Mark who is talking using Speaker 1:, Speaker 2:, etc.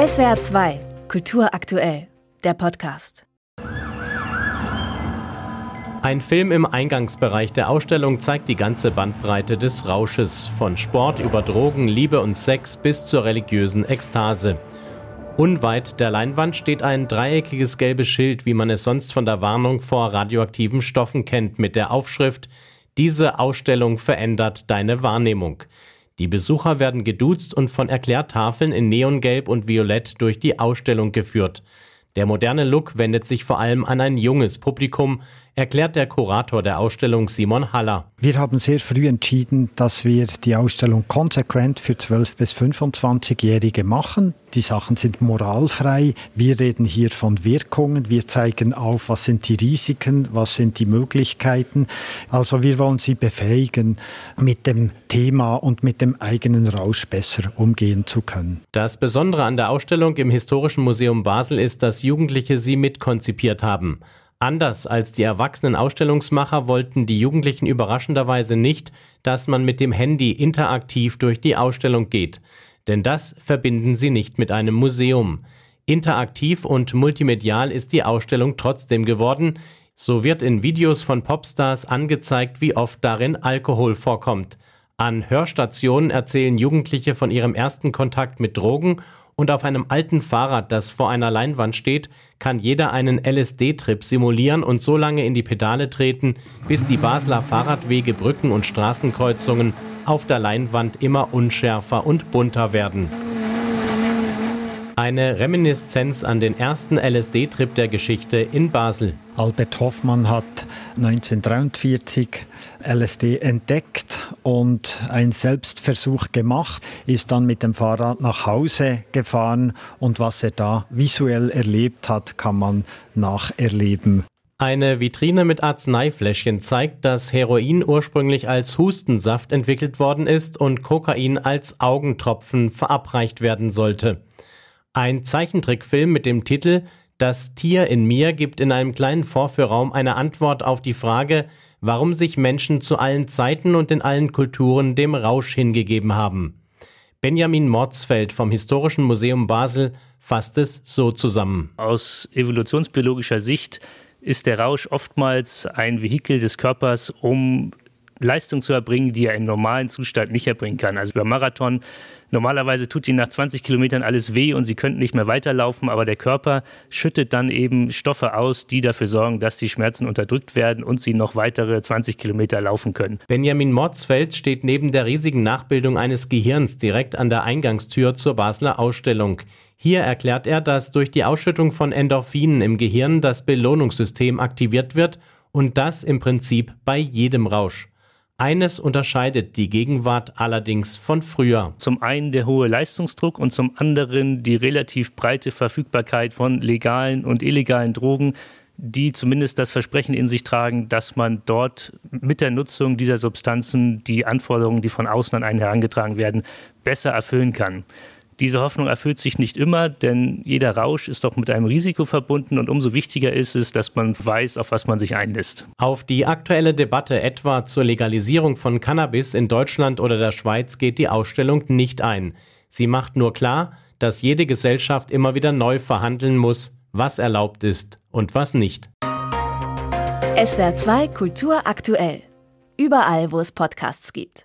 Speaker 1: SWR 2, Kultur aktuell, der Podcast.
Speaker 2: Ein Film im Eingangsbereich der Ausstellung zeigt die ganze Bandbreite des Rausches, von Sport über Drogen, Liebe und Sex bis zur religiösen Ekstase. Unweit der Leinwand steht ein dreieckiges gelbes Schild, wie man es sonst von der Warnung vor radioaktiven Stoffen kennt, mit der Aufschrift Diese Ausstellung verändert deine Wahrnehmung. Die Besucher werden geduzt und von Erklärtafeln in Neongelb und Violett durch die Ausstellung geführt. Der moderne Look wendet sich vor allem an ein junges Publikum, erklärt der Kurator der Ausstellung Simon Haller.
Speaker 3: Wir haben sehr früh entschieden, dass wir die Ausstellung konsequent für 12- bis 25-Jährige machen. Die Sachen sind moralfrei. Wir reden hier von Wirkungen. Wir zeigen auf, was sind die Risiken, was sind die Möglichkeiten. Also wir wollen sie befähigen, mit dem Thema und mit dem eigenen Rausch besser umgehen zu können.
Speaker 2: Das Besondere an der Ausstellung im Historischen Museum Basel ist, dass Jugendliche sie mitkonzipiert haben. Anders als die erwachsenen Ausstellungsmacher wollten die Jugendlichen überraschenderweise nicht, dass man mit dem Handy interaktiv durch die Ausstellung geht. Denn das verbinden sie nicht mit einem Museum. Interaktiv und multimedial ist die Ausstellung trotzdem geworden. So wird in Videos von Popstars angezeigt, wie oft darin Alkohol vorkommt. An Hörstationen erzählen Jugendliche von ihrem ersten Kontakt mit Drogen und auf einem alten Fahrrad, das vor einer Leinwand steht, kann jeder einen LSD-Trip simulieren und so lange in die Pedale treten, bis die Basler Fahrradwege, Brücken und Straßenkreuzungen auf der Leinwand immer unschärfer und bunter werden. Eine Reminiszenz an den ersten LSD-Trip der Geschichte in Basel.
Speaker 3: Albert Hoffmann hat 1943 LSD entdeckt und einen Selbstversuch gemacht, ist dann mit dem Fahrrad nach Hause gefahren und was er da visuell erlebt hat, kann man nacherleben.
Speaker 2: Eine Vitrine mit Arzneifläschchen zeigt, dass Heroin ursprünglich als Hustensaft entwickelt worden ist und Kokain als Augentropfen verabreicht werden sollte. Ein Zeichentrickfilm mit dem Titel Das Tier in mir gibt in einem kleinen Vorführraum eine Antwort auf die Frage, warum sich Menschen zu allen Zeiten und in allen Kulturen dem Rausch hingegeben haben. Benjamin Mordsfeld vom Historischen Museum Basel fasst es so zusammen.
Speaker 4: Aus evolutionsbiologischer Sicht ist der Rausch oftmals ein Vehikel des Körpers, um Leistung zu erbringen, die er im normalen Zustand nicht erbringen kann. Also beim Marathon, normalerweise tut ihnen nach 20 Kilometern alles weh und sie könnten nicht mehr weiterlaufen, aber der Körper schüttet dann eben Stoffe aus, die dafür sorgen, dass die Schmerzen unterdrückt werden und sie noch weitere 20 Kilometer laufen können.
Speaker 2: Benjamin Mordsfeld steht neben der riesigen Nachbildung eines Gehirns direkt an der Eingangstür zur Basler Ausstellung. Hier erklärt er, dass durch die Ausschüttung von Endorphinen im Gehirn das Belohnungssystem aktiviert wird und das im Prinzip bei jedem Rausch. Eines unterscheidet die Gegenwart allerdings von früher.
Speaker 4: Zum einen der hohe Leistungsdruck und zum anderen die relativ breite Verfügbarkeit von legalen und illegalen Drogen, die zumindest das Versprechen in sich tragen, dass man dort mit der Nutzung dieser Substanzen die Anforderungen, die von außen an einen herangetragen werden, besser erfüllen kann. Diese Hoffnung erfüllt sich nicht immer, denn jeder Rausch ist doch mit einem Risiko verbunden und umso wichtiger ist es, dass man weiß, auf was man sich einlässt.
Speaker 2: Auf die aktuelle Debatte etwa zur Legalisierung von Cannabis in Deutschland oder der Schweiz geht die Ausstellung nicht ein. Sie macht nur klar, dass jede Gesellschaft immer wieder neu verhandeln muss, was erlaubt ist und was nicht.
Speaker 1: SWR 2 Kultur aktuell. Überall, wo es Podcasts gibt.